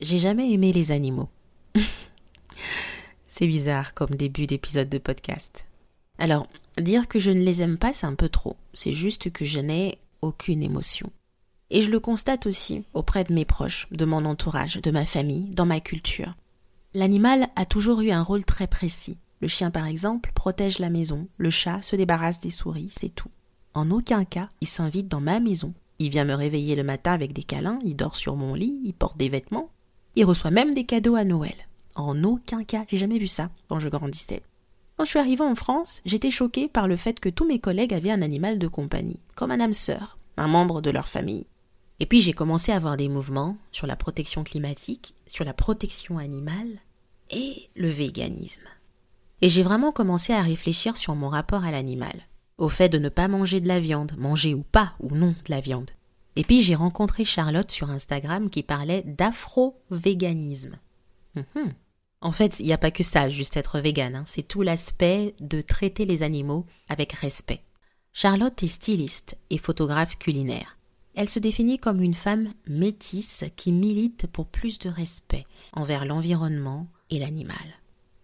J'ai jamais aimé les animaux. c'est bizarre comme début d'épisode de podcast. Alors, dire que je ne les aime pas, c'est un peu trop. C'est juste que je n'ai aucune émotion. Et je le constate aussi auprès de mes proches, de mon entourage, de ma famille, dans ma culture. L'animal a toujours eu un rôle très précis. Le chien, par exemple, protège la maison, le chat se débarrasse des souris, c'est tout. En aucun cas, il s'invite dans ma maison. Il vient me réveiller le matin avec des câlins, il dort sur mon lit, il porte des vêtements, il reçoit même des cadeaux à Noël. En aucun cas, j'ai jamais vu ça quand je grandissais. Quand je suis arrivée en France, j'étais choquée par le fait que tous mes collègues avaient un animal de compagnie, comme un âme sœur, un membre de leur famille. Et puis j'ai commencé à avoir des mouvements sur la protection climatique, sur la protection animale et le véganisme. Et j'ai vraiment commencé à réfléchir sur mon rapport à l'animal, au fait de ne pas manger de la viande, manger ou pas ou non de la viande, et puis j'ai rencontré Charlotte sur Instagram qui parlait d'afro-véganisme. Mhm. En fait, il n'y a pas que ça, juste être vegan, hein. c'est tout l'aspect de traiter les animaux avec respect. Charlotte est styliste et photographe culinaire. Elle se définit comme une femme métisse qui milite pour plus de respect envers l'environnement et l'animal.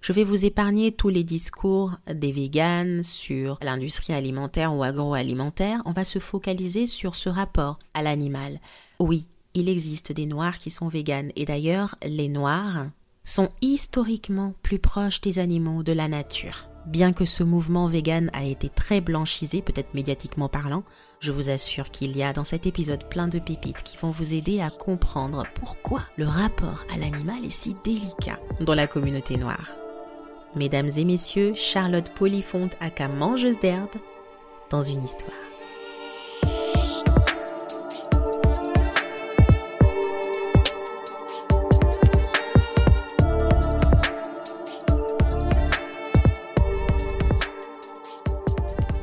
Je vais vous épargner tous les discours des véganes sur l'industrie alimentaire ou agroalimentaire. On va se focaliser sur ce rapport à l'animal. Oui, il existe des noirs qui sont véganes et d'ailleurs, les noirs sont historiquement plus proches des animaux, de la nature. Bien que ce mouvement vegan a été très blanchisé, peut-être médiatiquement parlant, je vous assure qu'il y a dans cet épisode plein de pépites qui vont vous aider à comprendre pourquoi le rapport à l'animal est si délicat dans la communauté noire. Mesdames et messieurs, Charlotte Polyfonte aka mangeuse d'herbe dans une histoire.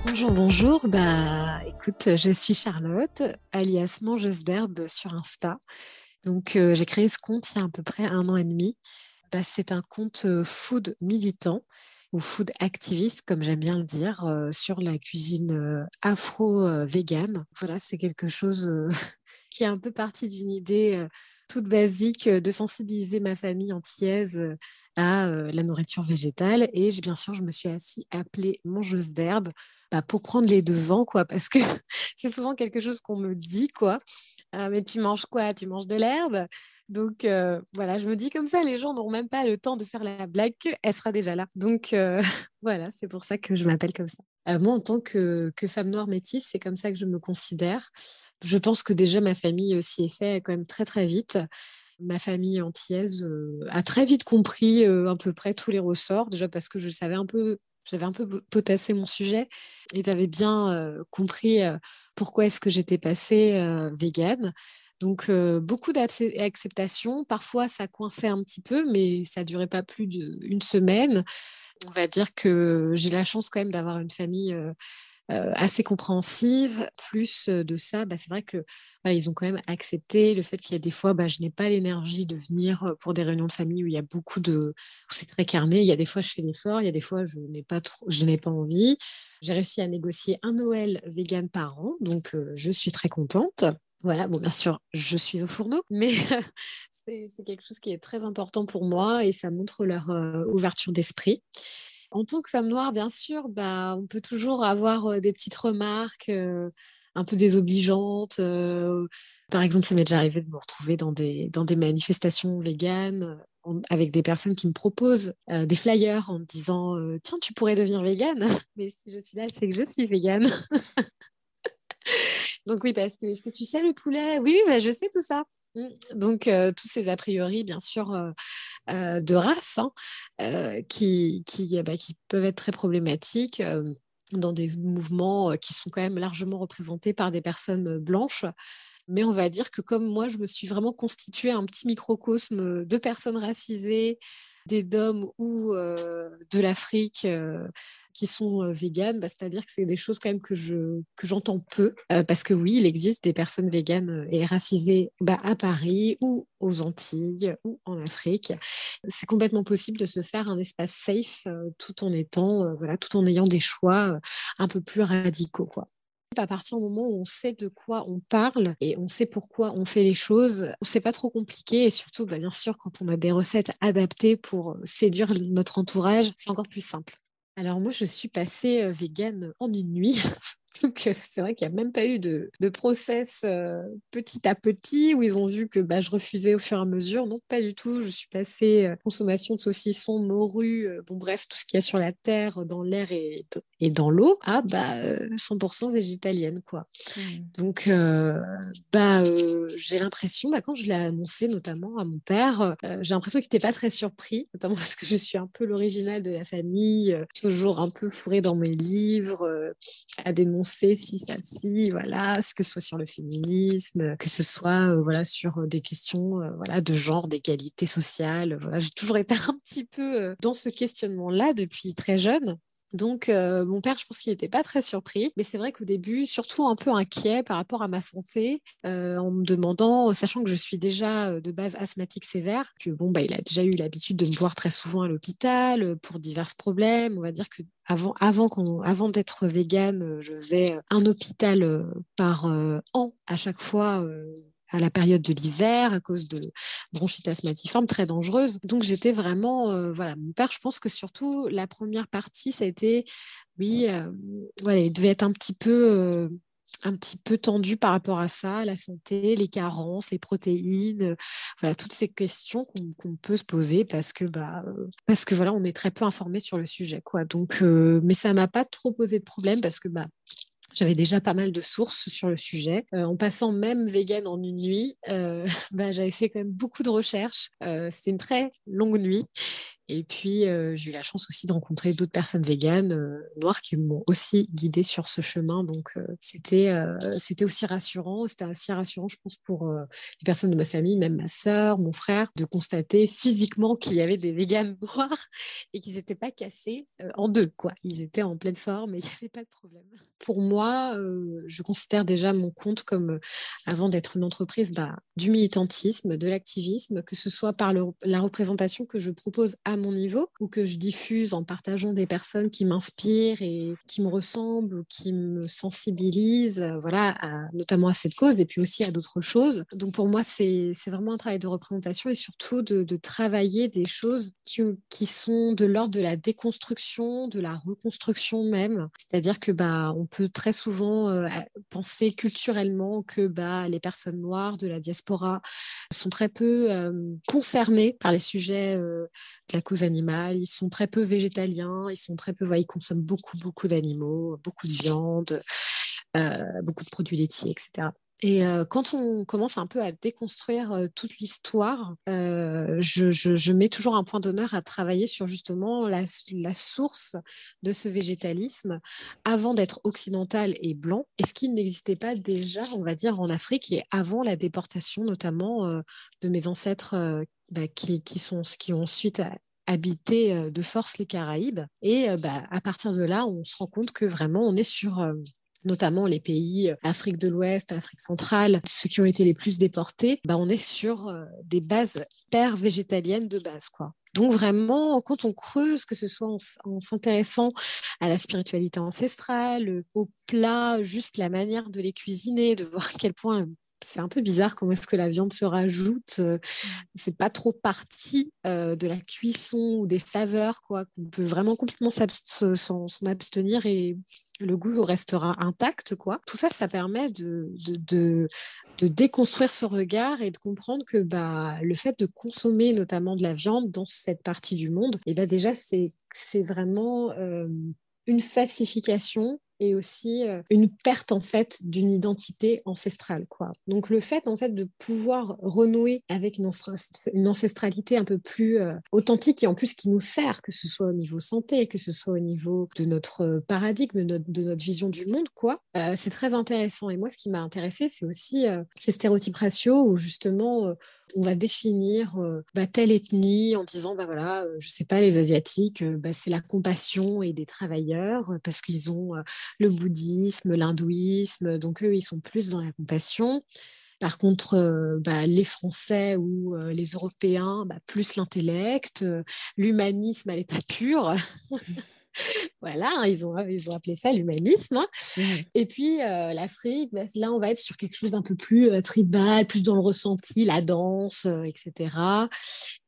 Bonjour, bonjour. Bah, écoute, je suis Charlotte, alias mangeuse d'herbe sur Insta. Donc, euh, j'ai créé ce compte il y a à peu près un an et demi. Bah, c'est un compte food militant ou food activiste, comme j'aime bien le dire, sur la cuisine afro-végane. Voilà, c'est quelque chose qui est un peu parti d'une idée toute basique de sensibiliser ma famille antillaise à la nourriture végétale. Et bien sûr, je me suis aussi appelée mangeuse d'herbe bah, pour prendre les devants, quoi, parce que c'est souvent quelque chose qu'on me dit, quoi. «Ah, mais tu manges quoi? Tu manges de l'herbe? Donc voilà, je me dis comme ça, les gens n'auront même pas le temps de faire la blague qu'elle sera déjà là. Donc voilà, c'est pour ça que je m'appelle comme ça. moi, en tant que, femme noire métisse, c'est comme ça que je me considère. Je pense que déjà ma famille s'y est fait quand même très très vite. Ma famille antillaise a très vite compris à peu près tous les ressorts, déjà parce que je savais un peu j'avais un peu potassé mon sujet. Ils avaient bien compris pourquoi est-ce que j'étais passée végane. Donc, beaucoup d'acceptation. Parfois, ça coinçait un petit peu, mais ça durait pas plus d'une semaine. On va dire que j'ai la chance quand même d'avoir une famille assez compréhensive. Plus de ça, bah, c'est vrai que ils ont quand même accepté le fait qu'il y a des fois, bah, je n'ai pas l'énergie de venir pour des réunions de famille où il y a beaucoup de, c'est très carné. Il y a des fois, je fais l'effort. Il y a des fois, je n'ai pas trop, je n'ai pas envie. J'ai réussi à négocier un Noël vegan par an, donc je suis très contente. Voilà, bon, bien sûr, je suis au fourneau, mais c'est quelque chose qui est très important pour moi et ça montre leur euh, ouverture d'esprit. En tant que femme noire, bien sûr, bah, on peut toujours avoir euh, des petites remarques euh, un peu désobligeantes. par exemple, ça m'est déjà arrivé de me retrouver dans des, dans des manifestations véganes avec des personnes qui me proposent des flyers en me disant Tiens, tu pourrais devenir végane. Mais si je suis là, c'est que je suis végane. Donc oui, parce que est-ce que tu sais le poulet? Oui, bah, je sais tout ça. Mmh. Donc, tous ces a priori, bien sûr, de race, hein, qui, qui, bah, qui, peuvent être très problématiques dans des mouvements qui sont quand même largement représentés par des personnes blanches. Mais on va dire que comme moi, je me suis vraiment constituée un petit microcosme de personnes racisées, des DOM ou de l'Afrique qui sont véganes, bah, c'est-à-dire que c'est des choses quand même que je que j'entends peu parce que oui, il existe des personnes véganes et racisées bah, à Paris ou aux Antilles ou en Afrique. C'est complètement possible de se faire un espace safe tout en étant voilà, tout en ayant des choix un peu plus radicaux. À partir du moment où on sait de quoi on parle et on sait pourquoi on fait les choses, c'est pas trop compliqué. Et surtout, bah, bien sûr, quand on a des recettes adaptées pour séduire notre entourage, c'est encore plus simple. Alors moi, je suis passée végane en une nuit. Donc, c'est vrai qu'il n'y a même pas eu de, process euh, petit à petit où ils ont vu que bah, je refusais au fur et à mesure. Non, pas du tout. Je suis passée euh, consommation de saucissons, morue, euh, bon bref, tout ce qu'il y a sur la terre, dans l'air et, et dans l'eau, à bah, 100% végétalienne. quoi. Mmh. Donc, bah, j'ai l'impression, bah, quand je l'ai annoncé notamment à mon père, j'ai l'impression qu'il n'était pas très surpris, notamment parce que je suis un peu l'original de la famille, toujours un peu fourrée dans mes livres, à dénoncer si ça si voilà ce que ce soit sur le féminisme que ce soit euh, voilà sur euh, des questions euh, voilà de genre d'égalité sociale voilà j'ai toujours été un petit peu dans ce questionnement là depuis très jeune donc, euh, mon père, je pense qu'il n'était pas très surpris. Mais c'est vrai qu'au début, surtout un peu inquiet par rapport à ma santé, euh, en me demandant, sachant que je suis déjà euh, de base asthmatique sévère, que bon, bah, il a déjà eu l'habitude de me voir très souvent à l'hôpital pour divers problèmes. On va dire que avant, avant, avant d'être végane, je faisais un hôpital par an à chaque fois à la période de l'hiver à cause de bronchite asthmatiforme très dangereuse. Donc j'étais vraiment, euh, voilà, mon père, je pense que surtout la première partie, ça a été, oui, euh, voilà, il devait être un petit peu euh, un petit peu tendu par rapport à ça, la santé, les carences, les protéines, voilà toutes ces questions qu'on peut se poser parce que bah parce que voilà on est très peu informé sur le sujet quoi. Donc mais ça m'a pas trop posé de problème parce que bah j'avais déjà pas mal de sources sur le sujet. Euh, en passant même vegan en une nuit, euh, bah, j'avais fait quand même beaucoup de recherches. Euh, C'était une très longue nuit et puis, j'ai eu la chance aussi de rencontrer d'autres personnes véganes noires qui m'ont aussi guidée sur ce chemin. Donc, c'était c'était aussi rassurant. C'était aussi rassurant, je pense, pour les personnes de ma famille, même ma sœur, mon frère, de constater physiquement qu'il y avait des véganes noirs et qu'ils n'étaient pas cassés en deux. quoi. Ils étaient en pleine forme et il n'y avait pas de problème. Pour moi, je considère déjà mon compte comme, avant d'être une entreprise, bah, du militantisme, de l'activisme, que ce soit par la représentation que je propose à mon niveau ou que je diffuse en partageant des personnes qui m'inspirent et qui me ressemblent qui me sensibilisent, euh, voilà, notamment à cette cause et puis aussi à d'autres choses. Donc pour moi, c'est vraiment un travail de représentation et surtout de, travailler des choses qui, qui sont de l'ordre de la déconstruction, de la reconstruction même. C'est-à-dire que bah, on peut très souvent euh, penser culturellement que bah, les personnes noires de la diaspora sont très peu euh, concernées par les sujets de la cause animale, ils sont très peu végétaliens, ils sont très peu, ils consomment beaucoup, beaucoup d'animaux, beaucoup de viande, euh, beaucoup de produits laitiers, etc. Et euh, quand on commence un peu à déconstruire euh, toute l'histoire, je, mets toujours un point d'honneur à travailler sur justement la, source de ce végétalisme avant d'être occidental et blanc. Est-ce qu'il n'existait pas déjà, on va dire, en Afrique et avant la déportation notamment de mes ancêtres bah, qui, qui, sont, qui ont ensuite habiter euh, de force les Caraïbes. Et euh, bah, à partir de là, on se rend compte que vraiment, on est sur euh, notamment les pays Afrique de l'Ouest, Afrique centrale, ceux qui ont été les plus déportés, bah on est sur des bases hyper végétaliennes de base. quoi. Donc vraiment, quand on creuse, que ce soit en, s'intéressant à la spiritualité ancestrale, aux plats, juste la manière de les cuisiner, de voir à quel point c'est un peu bizarre comment est-ce que la viande se rajoute. Euh, mmh. c'est pas trop partie euh, de la cuisson ou des saveurs, quoi. Qu'on peut vraiment complètement s'en abstenir et le goût restera intact, quoi. Tout ça, ça permet de, de, déconstruire ce regard et de comprendre que bah, le fait de consommer notamment de la viande dans cette partie du monde, et bah déjà, c'est vraiment euh, une falsification et aussi euh, une perte en fait d'une identité ancestrale quoi. Donc le fait en fait de pouvoir renouer avec une, ancestralité un peu plus euh, authentique et en plus qui nous sert que ce soit au niveau santé, que ce soit au niveau de notre euh, paradigme, de notre, vision du monde quoi. c'est très intéressant et moi ce qui m'a intéressé c'est aussi ces stéréotypes raciaux où justement on va définir bah, telle ethnie en disant bah voilà je sais pas les asiatiques bah, c'est la compassion et des travailleurs parce qu'ils ont le bouddhisme, l'hindouisme. Donc eux, ils sont plus dans la compassion. Par contre, euh, bah, les Français ou euh, les Européens, bah, plus l'intellect, euh, l'humanisme à l'état pur. voilà, hein, ils, ont, ils ont appelé ça l'humanisme. Hein. Mmh et puis l'Afrique, bah, là, on va être sur quelque chose d'un peu plus tribal, plus dans le ressenti, la danse, etc.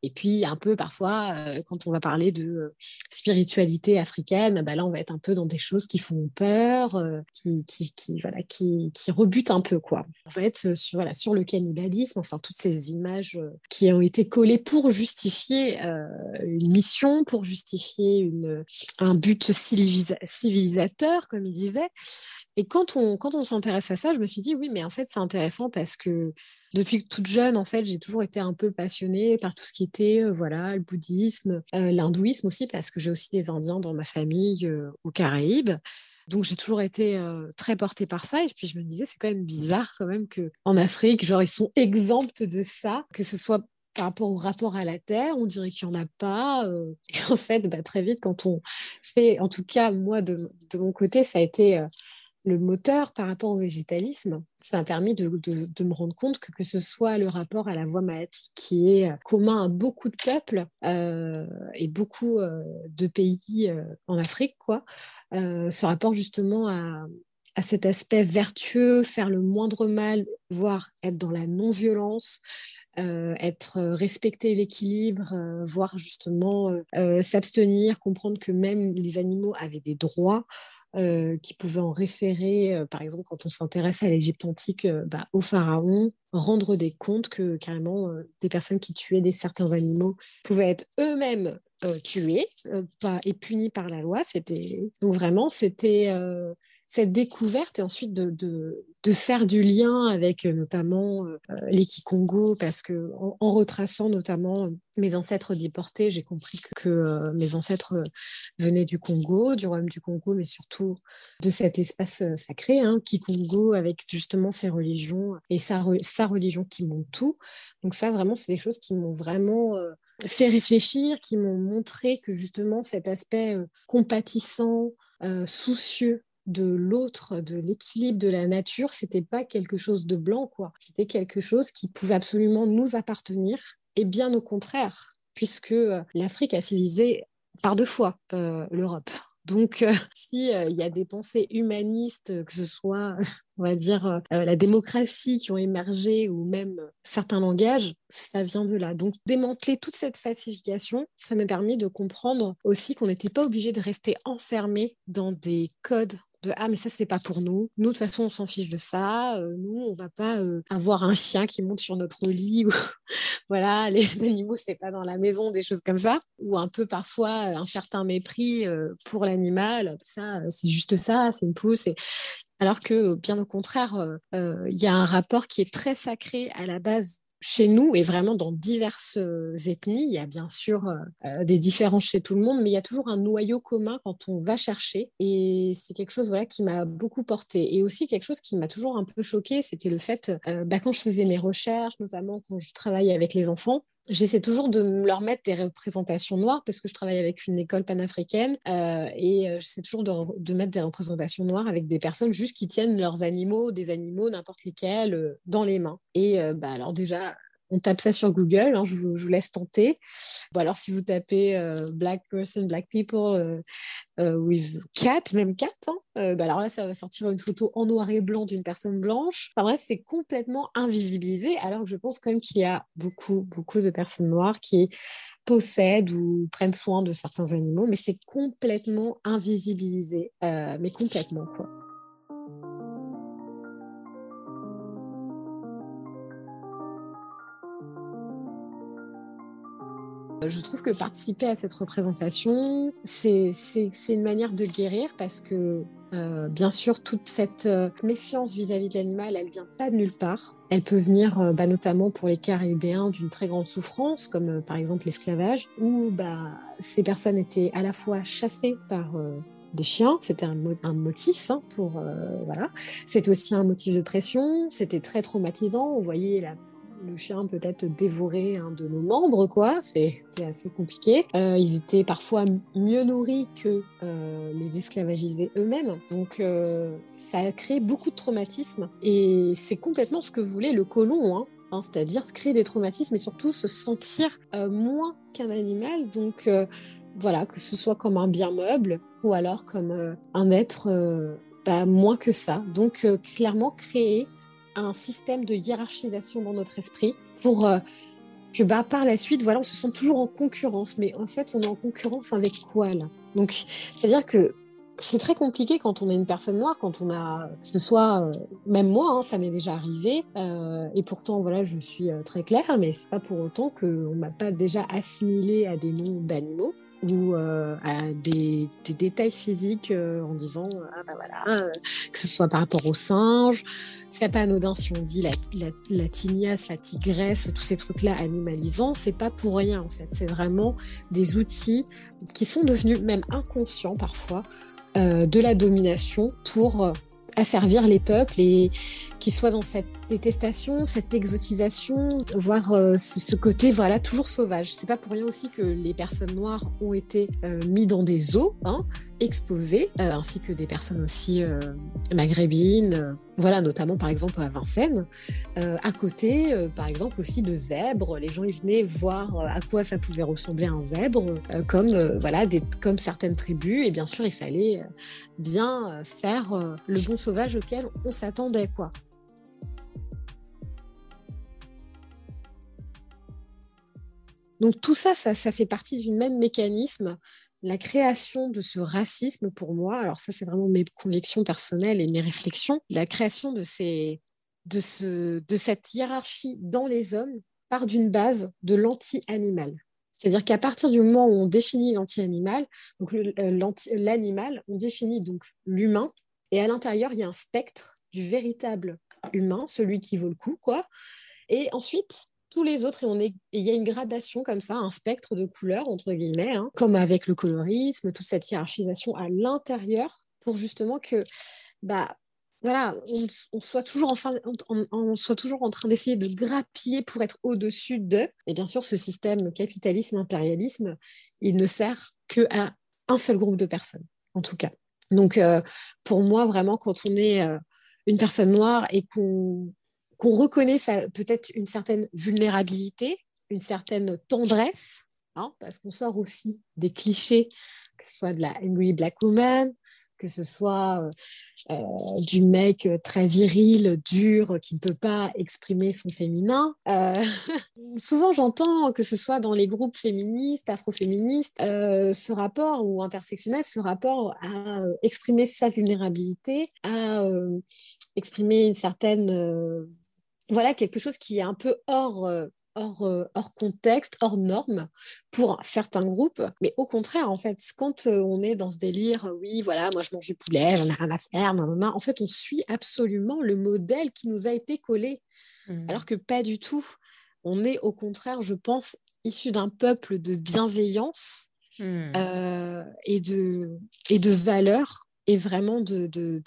Et puis un peu parfois, quand on va parler de spiritualité africaine, bah, là, on va être un peu dans des choses qui font peur, qui, qui, qui, voilà, qui, qui rebutent un peu. Quoi. Va être sur, voilà, sur le cannibalisme, enfin toutes ces images qui ont été collées pour justifier une mission, pour justifier une, un but civilisateur, comme il disait. Et quand on, quand on s'intéresse à ça, je me suis dit, oui, mais en fait, c'est intéressant parce que depuis toute jeune, en fait, j'ai toujours été un peu passionnée par tout ce qui était, euh, voilà, le bouddhisme, euh, l'hindouisme aussi, parce que j'ai aussi des Indiens dans ma famille euh, aux Caraïbes. Donc j'ai toujours été très portée par ça et puis je me disais c'est quand même bizarre quand même que en Afrique genre ils sont exempts de ça que ce soit par rapport au rapport à la terre, on dirait qu'il n'y en a pas. et en fait, bah, très vite, quand on fait, en tout cas, moi, de, de mon côté, ça a été le moteur par rapport au végétalisme. Ça m'a permis de, me rendre compte que que ce soit le rapport à la voie maïtique qui est commun à beaucoup de peuples euh, et beaucoup euh, de pays euh, en Afrique, quoi, ce rapport justement à, à cet aspect vertueux, faire le moindre mal, voire être dans la non-violence, être respecter l'équilibre, voire justement s'abstenir, comprendre que même les animaux avaient des droits, euh, qui pouvaient en référer, euh, par exemple, quand on s'intéresse à l'Égypte antique, euh, bah, au pharaon, rendre des comptes que carrément des personnes qui tuaient des certains animaux pouvaient être eux-mêmes tués et punis par la loi. C'était donc vraiment c'était cette découverte et ensuite de, faire du lien avec euh, notamment euh, les Kikongo, parce que en, retraçant notamment mes ancêtres déportés, j'ai compris que, euh, mes ancêtres venaient du Congo, du royaume du Congo, mais surtout de cet espace sacré, hein, Kikongo, avec justement ses religions et sa, sa religion qui monte tout. Donc ça, vraiment, c'est des choses qui m'ont vraiment fait réfléchir, qui m'ont montré que justement cet aspect compatissant, soucieux de l'autre, de l'équilibre de la nature, c'était pas quelque chose de blanc, quoi. C'était quelque chose qui pouvait absolument nous appartenir, et bien au contraire, puisque euh, l'Afrique a civilisé par deux fois euh, l'Europe. Donc, euh, si il y a des pensées humanistes, que ce soit, on va dire, la démocratie qui ont émergé ou même certains langages, ça vient de là. Donc, démanteler toute cette falsification, ça m'a permis de comprendre aussi qu'on n'était pas obligé de rester enfermé dans des codes ah mais ça c'est pas pour nous. Nous de toute façon on s'en fiche de ça. Euh, nous on va pas euh, avoir un chien qui monte sur notre lit ou voilà les animaux c'est pas dans la maison des choses comme ça ou un peu parfois un certain mépris euh, pour l'animal. Ça c'est juste ça, c'est une pousse. Alors que bien au contraire il y a un rapport qui est très sacré à la base chez nous et vraiment dans diverses euh, ethnies. Il y a bien sûr euh, euh, des différences chez tout le monde, mais il y a toujours un noyau commun quand on va chercher. Et c'est quelque chose voilà, qui m'a beaucoup porté. Et aussi quelque chose qui m'a toujours un peu choqué, c'était le fait, bah, quand je faisais mes recherches, notamment quand je travaillais avec les enfants, J'essaie toujours de leur mettre des représentations noires parce que je travaille avec une école panafricaine euh, et euh, j'essaie toujours de, mettre des représentations noires avec des personnes juste qui tiennent leurs animaux, des animaux n'importe lesquels, euh, dans les mains. Et bah, alors déjà, on tape ça sur Google, hein, je, vous, laisse tenter. Bon, alors, si vous tapez euh, Black person, Black people euh, euh, with cat, même cat, hein, bah, alors là, ça va sortir une photo en noir et blanc d'une personne blanche. Enfin bref, c'est complètement invisibilisé, alors que je pense quand même qu'il y a beaucoup, beaucoup de personnes noires qui possèdent ou prennent soin de certains animaux, mais c'est complètement invisibilisé, mais complètement, quoi. Je trouve que participer à cette représentation, c'est une manière de guérir parce que euh, bien sûr, toute cette euh, méfiance vis-à-vis de l'animal, elle vient pas de nulle part. Elle peut venir euh, bah, notamment pour les Caribéens d'une très grande souffrance, comme par exemple l'esclavage, où bah, ces personnes étaient à la fois chassées par des chiens, c'était un, motif hein, pour voilà. C'était aussi un motif de pression. C'était très traumatisant. On voyait la le chien peut-être dévorer un de nos membres, quoi. C'est assez compliqué. Euh, ils étaient parfois mieux nourris que euh, les esclavagisés eux-mêmes. Donc, euh, ça a créé beaucoup de traumatismes. Et c'est complètement ce que voulait le colon, hein. Hein, c'est-à-dire créer des traumatismes et surtout se sentir moins qu'un animal. Donc, voilà, que ce soit comme un bien meuble ou alors comme un être bah, moins que ça. Donc clairement créer un système de hiérarchisation dans notre esprit pour que bah, par la suite, voilà, on se sent toujours en concurrence. Mais en fait, on est en concurrence avec quoi là? Donc, c'est-à-dire que c'est très compliqué quand on est une personne noire, quand on a, que ce soit, euh, même moi, hein, ça m'est déjà arrivé, euh, et pourtant, voilà, je suis euh, très claire, mais c'est pas pour autant qu'on m'a pas déjà assimilé à des noms d'animaux ou à des, détails physiques en disant, ah bah que ce soit par rapport aux singes, c'est pas anodin si on dit la, la, la tignasse, la tigresse, tous ces trucs-là animalisants, c'est pas pour rien en fait, c'est vraiment des outils qui sont devenus même inconscients parfois euh, de la domination pour euh, asservir les peuples et qu'ils soient dans cette détestation, cette exotisation, voire euh, ce, côté voilà toujours sauvage. C'est pas pour rien aussi que les personnes noires ont été euh, mis dans des zoos, hein, exposées, euh, ainsi que des personnes aussi maghrébines. voilà, notamment par exemple à Vincennes, à côté, par exemple aussi de zèbres. Les gens y venaient voir à quoi ça pouvait ressembler un zèbre, comme voilà, des, comme certaines tribus. Et bien sûr, il fallait bien faire le bon sauvage auquel on s'attendait, quoi. Donc tout ça, ça, fait partie d'une même mécanisme. La création de ce racisme pour moi, alors ça c'est vraiment mes convictions personnelles et mes réflexions, la création de, cette hiérarchie dans les hommes part d'une base de l'anti-animal. C'est-à-dire qu'à partir du moment où on définit l'anti-animal, euh, l'animal, on définit donc l'humain, et à l'intérieur, il y a un spectre du véritable humain, celui qui vaut le coup, quoi. Et ensuite, tous les autres et on est il y a une gradation comme ça un spectre de couleurs entre guillemets hein, comme avec le colorisme toute cette hiérarchisation à l'intérieur pour justement que bah voilà on, soit toujours en, on, soit toujours en train d'essayer de grappiller pour être au-dessus de et bien sûr ce système capitalisme impérialisme il ne sert que à un seul groupe de personnes en tout cas. Donc euh, pour moi vraiment quand on est euh, une personne noire et qu'on qu'on reconnaît peut-être une certaine vulnérabilité, une certaine tendresse, hein, parce qu'on sort aussi des clichés, que ce soit de la angry black woman, que ce soit euh, euh, du mec très viril, dur, qui ne peut pas exprimer son féminin. Euh, souvent, j'entends que ce soit dans les groupes féministes, afroféministes, ce rapport ou intersectionnel, ce rapport à exprimer sa vulnérabilité, à exprimer une certaine voilà quelque chose qui est un peu hors, euh, hors, euh, hors contexte, hors norme pour certains groupes. Mais au contraire, en fait, quand euh, on est dans ce délire, oui, voilà, moi je mange du poulet, j'en ai rien à faire, en fait, on suit absolument le modèle qui nous a été collé. Mmh. Alors que pas du tout. On est au contraire, je pense, issu d'un peuple de bienveillance mmh. et, de, et de valeur et vraiment de, de,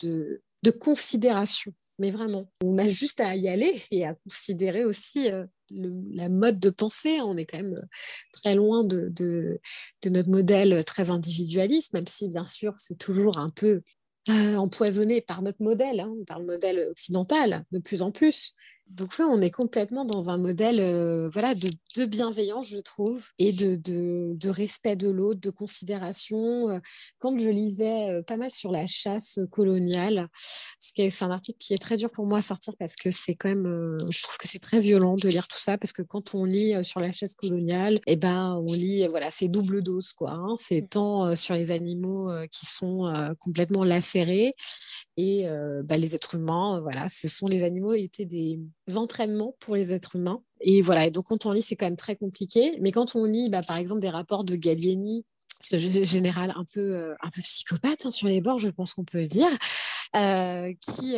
de considération mais vraiment. On a juste à y aller et à considérer aussi euh, la mode de pensée. On est quand même euh, très loin de, notre modèle très individualiste, même si bien sûr c'est toujours un peu euh, empoisonné par notre modèle, hein, par le modèle occidental de plus en plus. Donc on est complètement dans un modèle euh, voilà, de, bienveillance, je trouve, et de, de, respect de l'autre, de considération. Euh, quand je lisais euh, pas mal sur la chasse coloniale, c'est un article qui est très dur pour moi à sortir parce que c'est quand même, je trouve que c'est très violent de lire tout ça, parce que quand on lit sur la chasse coloniale, eh ben, on lit, voilà, c'est double dose, quoi. Hein. c'est mmh. tant sur les animaux qui sont complètement lacérés, et bah, les êtres humains, voilà, ce sont les animaux étaient des entraînements pour les êtres humains. Et voilà, et donc quand on lit, c'est quand même très compliqué. Mais quand on lit, bah, par exemple, des rapports de Gallieni, ce général un peu, un peu psychopathe hein, sur les bords, je pense qu'on peut le dire, qui,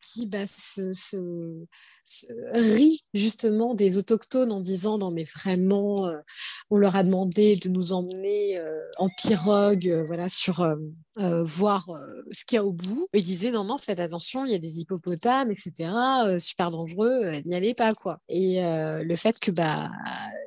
qui bah, se, rit justement des autochtones en disant non mais vraiment on leur a demandé de nous emmener en pirogue voilà sur voir ce qu'il y a au bout ils disaient non non faites attention il y a des hippopotames etc super dangereux n'y allez pas quoi et le fait que bah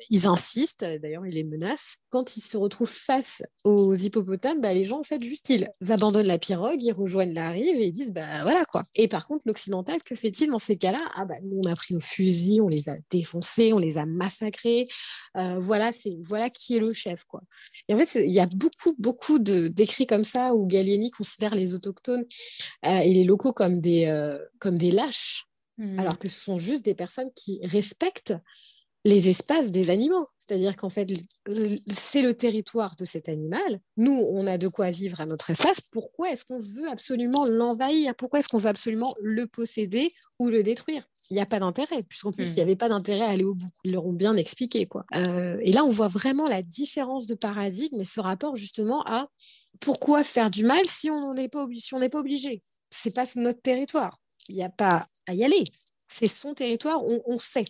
ils insistent d'ailleurs ils les menacent quand ils se retrouvent face aux hippopotames bah, les gens en fait juste ils abandonnent la pirogue ils rejoignent la rive et ils disent bah voilà quoi et par contre l'occidental, que fait-il dans ces cas-là? Ah bah nous on a pris nos fusils, on les a défoncés, on les a massacrés. Euh, voilà, c'est voilà qui est le chef quoi. Et en fait, il y a beaucoup, beaucoup d'écrits comme ça où Gallieni considère les autochtones euh, et les locaux comme des, euh, comme des lâches, mmh. alors que ce sont juste des personnes qui respectent les espaces des animaux. C'est-à-dire qu'en fait, c'est le territoire de cet animal. Nous, on a de quoi vivre à notre espace. Pourquoi est-ce qu'on veut absolument l'envahir? Pourquoi est-ce qu'on veut absolument le posséder ou le détruire? Il n'y a pas d'intérêt, puisqu'en plus, il n'y hmm. avait pas d'intérêt à aller au bout. Ils l'auront bien expliqué. Quoi. Euh, et là, on voit vraiment la différence de paradigme et ce rapport justement à pourquoi faire du mal si on n'est pas, si pas obligé? C'est pas notre territoire. Il n'y a pas à y aller. C'est son territoire, on, on sait.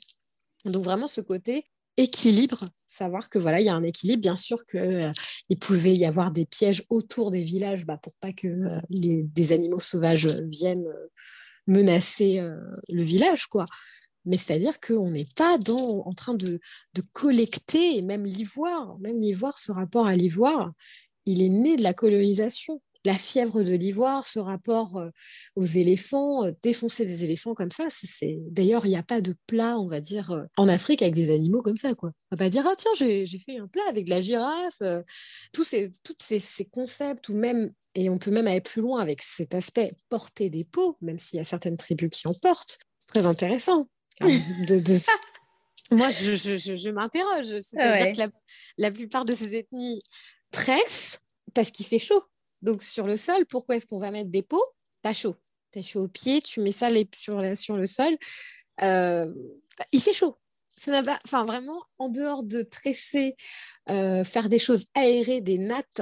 Donc vraiment ce côté équilibre, savoir que voilà, il y a un équilibre. Bien sûr qu'il euh, pouvait y avoir des pièges autour des villages bah, pour pas que euh, des animaux sauvages viennent euh, menacer le village, quoi. Mais c'est-à-dire qu'on n'est pas en train de, de collecter, même l'ivoire, même l'ivoire, ce rapport à l'ivoire, il est né de la colonisation la fièvre de l'ivoire, ce rapport euh, aux éléphants, euh, défoncer des éléphants comme ça, c'est d'ailleurs il n'y a pas de plat, on va dire, euh, en Afrique avec des animaux comme ça quoi. On va pas dire ah tiens j'ai fait un plat avec de la girafe, tous ces tous ces, concepts ou même et on peut même aller plus loin avec cet aspect porter des peaux, même s'il y a certaines tribus qui en portent. C'est très intéressant. Moi, je, m'interroge. C'est-à-dire que la, la, plupart de ces ethnies tressent parce qu'il fait chaud. Donc, sur le sol, pourquoi est-ce qu'on va mettre des pots? T'as chaud. T'as chaud aux pieds, tu mets ça sur, le sol. Euh, il fait chaud. Ça enfin, vraiment, en dehors de tresser, euh, faire des choses aérées, des nattes,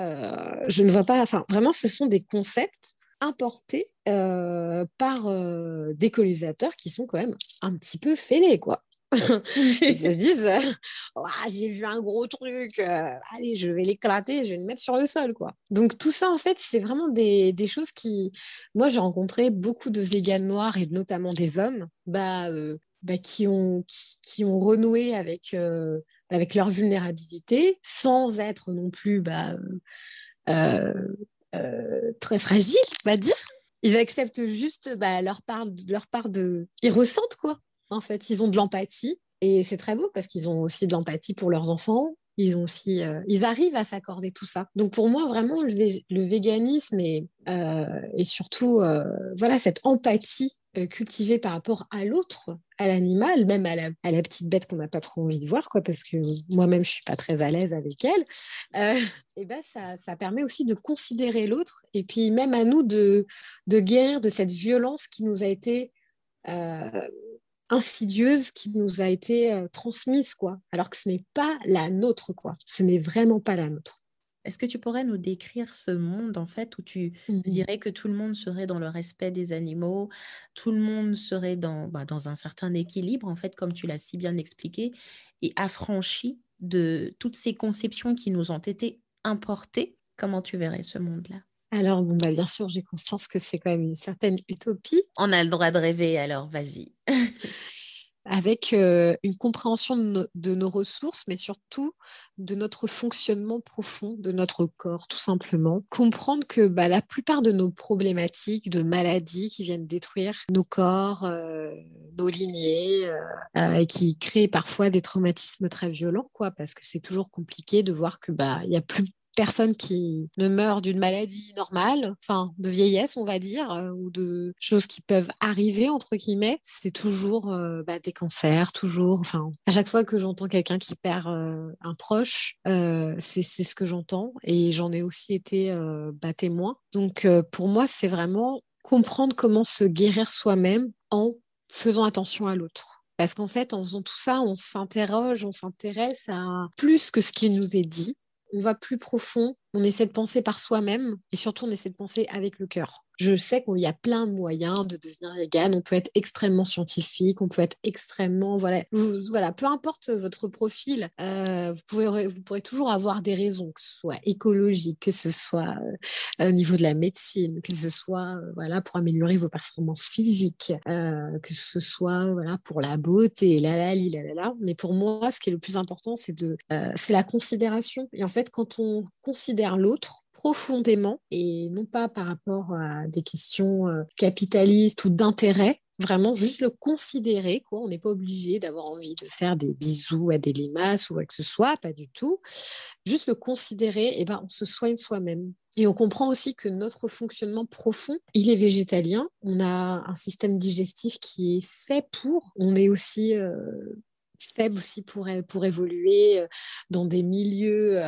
euh, je ne vois pas. Enfin, vraiment, ce sont des concepts importés par des colonisateurs qui sont quand même un petit peu fêlés, quoi. ils se disent j'ai vu un gros truc, euh, allez, je vais l'éclater, je vais le mettre sur le sol. quoi. Donc tout ça, en fait, c'est vraiment des, des, choses qui... Moi, j'ai rencontré beaucoup de véganes noirs et notamment des hommes bah, euh, bah, qui, ont, qui, ont renoué avec, euh, avec leur vulnérabilité sans être non plus bah, très fragiles, on va dire. Ils acceptent juste bah, leur, part, leur part de... Ils ressentent quoi en fait. Ils ont de l'empathie et c'est très beau parce qu'ils ont aussi de l'empathie pour leurs enfants. Ils, ont aussi, euh, ils arrivent à s'accorder tout ça. Donc pour moi, vraiment, le, véganisme et, euh, surtout euh, voilà, cette empathie cultivée par rapport à l'autre, à l'animal, même à la, petite bête qu'on n'a pas trop envie de voir, quoi, parce que moi-même, je suis pas très à l'aise avec elle, et ben ça, permet aussi de considérer l'autre et puis même à nous de guérir de cette violence qui nous a été insidieuse qui nous a été euh, transmise, quoi. Alors que ce n'est pas la nôtre, quoi. Ce n'est vraiment pas la nôtre. Est-ce que tu pourrais nous décrire ce monde, en fait, où tu mmh dirais que tout le monde serait dans le respect des animaux, tout le monde serait dans, bah, dans un certain équilibre, en fait, comme tu l'as si bien expliqué, et affranchi de toutes ces conceptions qui nous ont été importées? Comment tu verrais ce monde-là? Alors, bon, bah, bien sûr, j'ai conscience que c'est quand même une certaine utopie. On a le droit de rêver, alors vas-y. Avec euh, une compréhension de, nos ressources, mais surtout de notre fonctionnement profond de notre corps, tout simplement. Comprendre que bah, la plupart de nos problématiques, de maladies qui viennent détruire nos corps, euh, nos lignées, euh, et qui créent parfois des traumatismes très violents, quoi, parce que c'est toujours compliqué de voir que bah il y a plus personne qui ne meurt d'une maladie normale, enfin de vieillesse, on va dire, euh, ou de choses qui peuvent arriver, entre guillemets, c'est toujours euh, bah, des cancers, toujours, enfin, à chaque fois que j'entends quelqu'un qui perd euh, un proche, c'est ce que j'entends et j'en ai aussi été bah, témoin. Donc pour moi, c'est vraiment comprendre comment se guérir soi-même en faisant attention à l'autre. Parce qu'en fait, en faisant tout ça, on s'interroge, on s'intéresse à plus que ce qui nous est dit on va plus profond, on essaie de penser par soi-même et surtout on essaie de penser avec le cœur. Je sais qu'il y a plein de moyens de devenir vegan. On peut être extrêmement scientifique, on peut être extrêmement voilà, voilà, peu importe votre profil, euh, vous pouvez vous pourrez toujours avoir des raisons, que ce soit écologique, que ce soit euh, au niveau de la médecine, que ce soit euh, voilà pour améliorer vos performances physiques, que ce soit voilà pour la beauté, la la la la la. Mais pour moi, ce qui est le plus important, c'est c'est la considération. Et en fait, quand on considère l'autre profondément et non pas par rapport à des questions euh, capitalistes ou d'intérêt, Vraiment, juste le considérer, quoi. On n'est pas obligé d'avoir envie de faire des bisous à des limaces ou à que ce soit, pas du tout. Juste le considérer, et eh ben, on se soigne soi-même. Et on comprend aussi que notre fonctionnement profond, il est végétalien. On a un système digestif qui est fait pour. On est aussi euh, faible aussi pour, pour évoluer euh, dans des milieux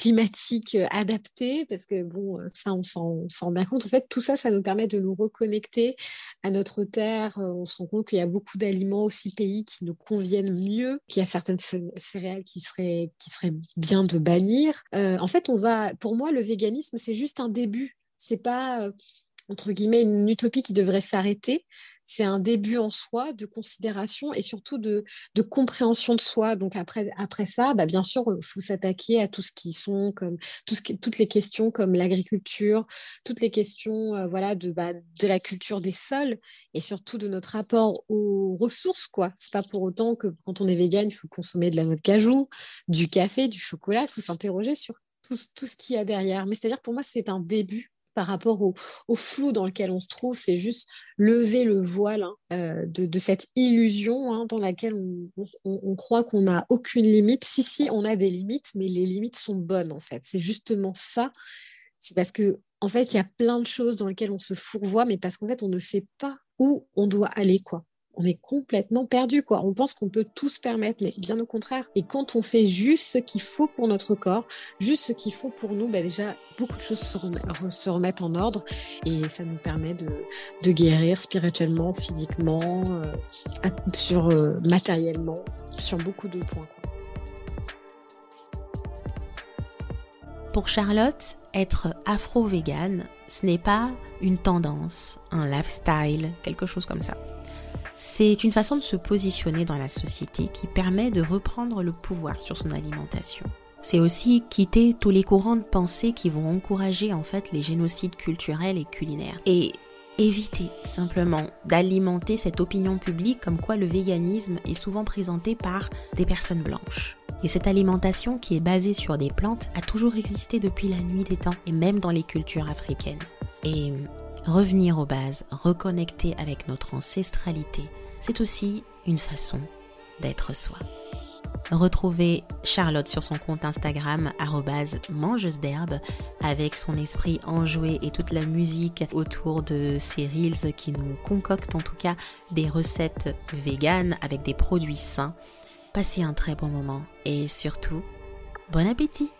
climatique euh, adapté, parce que bon, euh, ça, on s'en rend bien compte. En fait, tout ça, ça nous permet de nous reconnecter à notre terre. Euh, on se rend compte qu'il y a beaucoup d'aliments aussi pays qui nous conviennent mieux, qu'il y a certaines céréales qui seraient, qui seraient bien de bannir. en fait, on va, pour moi, le véganisme, c'est juste un début. C'est pas entre guillemets, une utopie qui devrait s'arrêter. C'est un début en soi de considération et surtout de, compréhension de soi. Donc après, après ça, bah bien sûr, il faut s'attaquer à tout ce qui sont comme toutes les questions comme l'agriculture, toutes les questions euh, voilà de, bah, de la culture des sols et surtout de notre rapport aux ressources. quoi. C'est pas pour autant que quand on est vegan, il faut consommer de la noix de cajou, du café, du chocolat. Il faut s'interroger sur tout, tout ce qu'il y a derrière. Mais c'est-à-dire pour moi, c'est un début par rapport au, flou dans lequel on se trouve, c'est juste lever le voile hein, euh, de, cette illusion hein, dans laquelle on, croit qu'on n'a aucune limite. Si, si, on a des limites, mais les limites sont bonnes en fait. C'est justement ça. C'est parce que en fait, il y a plein de choses dans lesquelles on se fourvoie, mais parce qu'en fait, on ne sait pas où on doit aller, quoi on est complètement perdu, quoi. On pense qu'on peut tout se permettre, mais bien au contraire. Et quand on fait juste ce qu'il faut pour notre corps, juste ce qu'il faut pour nous, bah déjà, beaucoup de choses se remettent, en ordre et ça nous permet de, guérir spirituellement, physiquement, euh, sur, euh, matériellement, sur beaucoup de points. Pour Charlotte, être afro-végane, ce n'est pas une tendance, un lifestyle, quelque chose comme ça. C'est une façon de se positionner dans la société qui permet de reprendre le pouvoir sur son alimentation. C'est aussi quitter tous les courants de pensée qui vont encourager en fait les génocides culturels et culinaires. Et éviter simplement d'alimenter cette opinion publique comme quoi le véganisme est souvent présenté par des personnes blanches. Et cette alimentation qui est basée sur des plantes a toujours existé depuis la nuit des temps et même dans les cultures africaines. Et Revenir aux bases, reconnecter avec notre ancestralité, c'est aussi une façon d'être soi. Retrouvez Charlotte sur son compte Instagram mangeuse d'herbe avec son esprit enjoué et toute la musique autour de ces reels qui nous concoctent en tout cas des recettes véganes avec des produits sains. Passez un très bon moment et surtout, bon appétit